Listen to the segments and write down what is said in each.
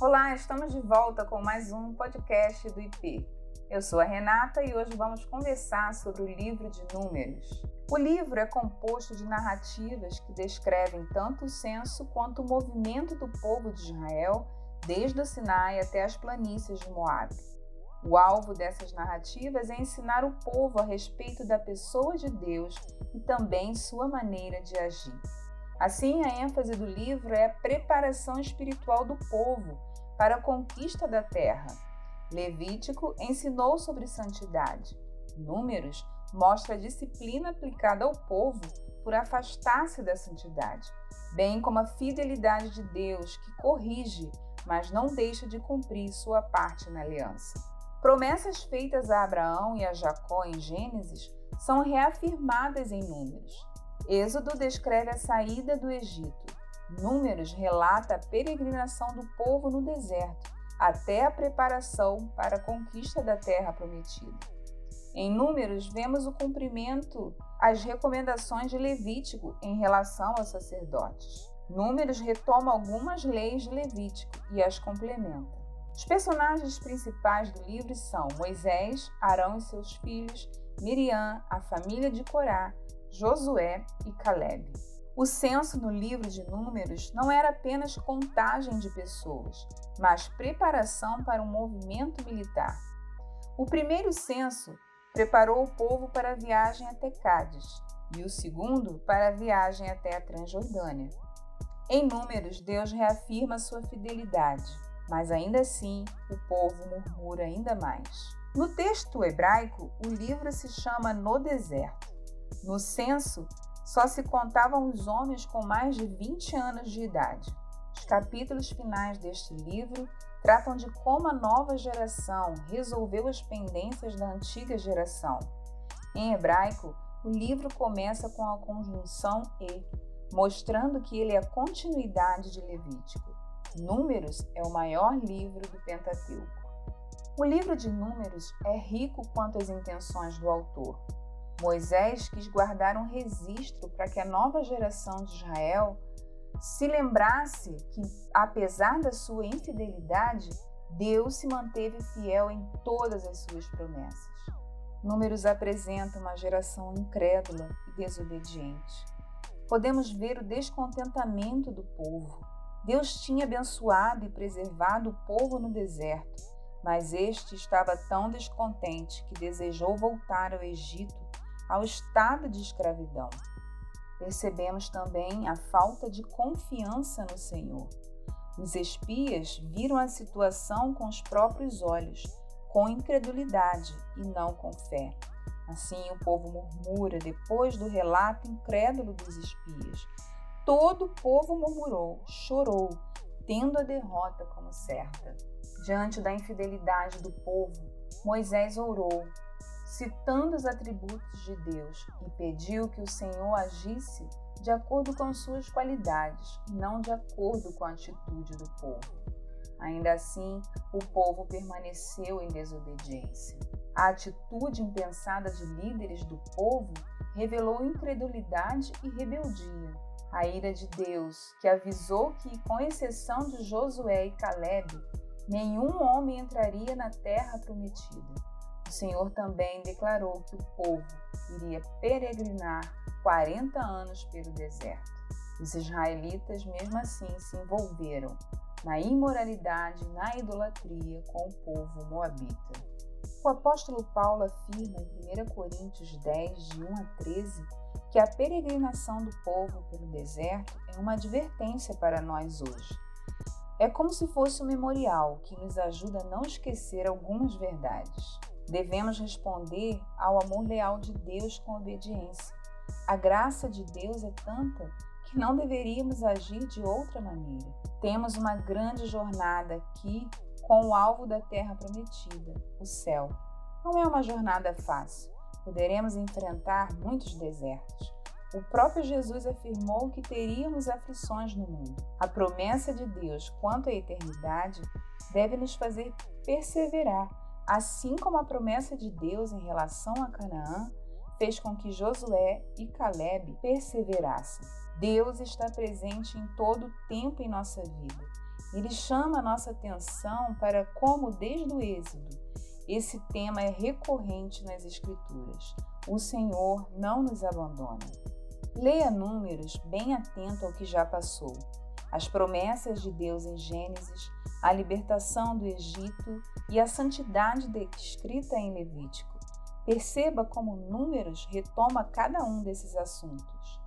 Olá, estamos de volta com mais um podcast do IP. Eu sou a Renata e hoje vamos conversar sobre o livro de Números. O livro é composto de narrativas que descrevem tanto o censo quanto o movimento do povo de Israel desde o Sinai até as planícies de Moabe. O alvo dessas narrativas é ensinar o povo a respeito da pessoa de Deus e também sua maneira de agir. Assim, a ênfase do livro é a preparação espiritual do povo para a conquista da terra. Levítico ensinou sobre santidade. Números mostra a disciplina aplicada ao povo por afastar-se da santidade, bem como a fidelidade de Deus que corrige, mas não deixa de cumprir sua parte na aliança. Promessas feitas a Abraão e a Jacó em Gênesis são reafirmadas em Números. Êxodo descreve a saída do Egito. Números relata a peregrinação do povo no deserto, até a preparação para a conquista da terra prometida. Em Números, vemos o cumprimento às recomendações de Levítico em relação aos sacerdotes. Números retoma algumas leis de Levítico e as complementa. Os personagens principais do livro são Moisés, Arão e seus filhos, Miriam, a família de Corá, Josué e Caleb. O censo no livro de Números não era apenas contagem de pessoas, mas preparação para um movimento militar. O primeiro censo preparou o povo para a viagem até Cádiz e o segundo para a viagem até a Transjordânia. Em Números, Deus reafirma sua fidelidade, mas ainda assim o povo murmura ainda mais. No texto hebraico, o livro se chama No Deserto. No censo, só se contavam os homens com mais de 20 anos de idade. Os capítulos finais deste livro tratam de como a nova geração resolveu as pendências da antiga geração. Em hebraico, o livro começa com a conjunção e, mostrando que ele é a continuidade de Levítico. Números é o maior livro do Pentateuco. O livro de Números é rico quanto às intenções do autor. Moisés quis guardar um registro para que a nova geração de Israel se lembrasse que, apesar da sua infidelidade, Deus se manteve fiel em todas as suas promessas. Números apresenta uma geração incrédula e desobediente. Podemos ver o descontentamento do povo. Deus tinha abençoado e preservado o povo no deserto, mas este estava tão descontente que desejou voltar ao Egito ao estado de escravidão. Percebemos também a falta de confiança no Senhor. Os espias viram a situação com os próprios olhos, com incredulidade e não com fé. Assim o povo murmura depois do relato incrédulo dos espias. Todo o povo murmurou, chorou, tendo a derrota como certa. Diante da infidelidade do povo, Moisés orou citando os atributos de Deus, e pediu que o Senhor agisse de acordo com suas qualidades, não de acordo com a atitude do povo. Ainda assim, o povo permaneceu em desobediência. A atitude impensada de líderes do povo revelou incredulidade e rebeldia. A ira de Deus, que avisou que, com exceção de Josué e Caleb, nenhum homem entraria na terra prometida. O Senhor também declarou que o povo iria peregrinar 40 anos pelo deserto. Os israelitas, mesmo assim, se envolveram na imoralidade, na idolatria com o povo moabita. O apóstolo Paulo afirma em 1 Coríntios 10, de 1 a 13, que a peregrinação do povo pelo deserto é uma advertência para nós hoje. É como se fosse um memorial que nos ajuda a não esquecer algumas verdades. Devemos responder ao amor leal de Deus com obediência. A graça de Deus é tanta que não deveríamos agir de outra maneira. Temos uma grande jornada aqui com o alvo da terra prometida, o céu. Não é uma jornada fácil. Poderemos enfrentar muitos desertos. O próprio Jesus afirmou que teríamos aflições no mundo. A promessa de Deus quanto à eternidade deve nos fazer perseverar assim como a promessa de Deus em relação a Canaã fez com que Josué e Caleb perseverassem. Deus está presente em todo o tempo em nossa vida ele chama a nossa atenção para como, desde o Êxodo, esse tema é recorrente nas Escrituras. O Senhor não nos abandona. Leia Números bem atento ao que já passou. As promessas de Deus em Gênesis, a libertação do Egito e a santidade descrita em Levítico. Perceba como Números retoma cada um desses assuntos.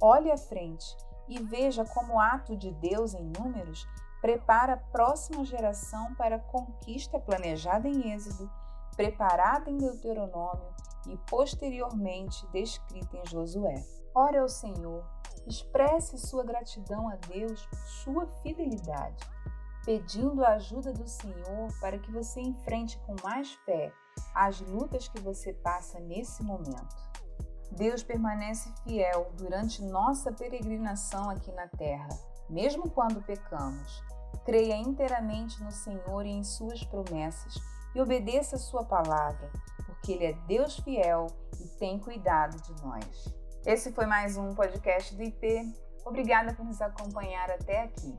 Olhe à frente e veja como o ato de Deus em Números prepara a próxima geração para a conquista planejada em Êxodo, preparada em Deuteronômio e posteriormente descrita em Josué. Ore ao Senhor, expresse sua gratidão a Deus por sua fidelidade, pedindo a ajuda do Senhor para que você enfrente com mais fé as lutas que você passa nesse momento. Deus permanece fiel durante nossa peregrinação aqui na terra, mesmo quando pecamos. Creia inteiramente no Senhor e em Suas promessas e obedeça Sua palavra, porque Ele é Deus fiel e tem cuidado de nós. Esse foi mais um podcast do IP. Obrigada por nos acompanhar até aqui.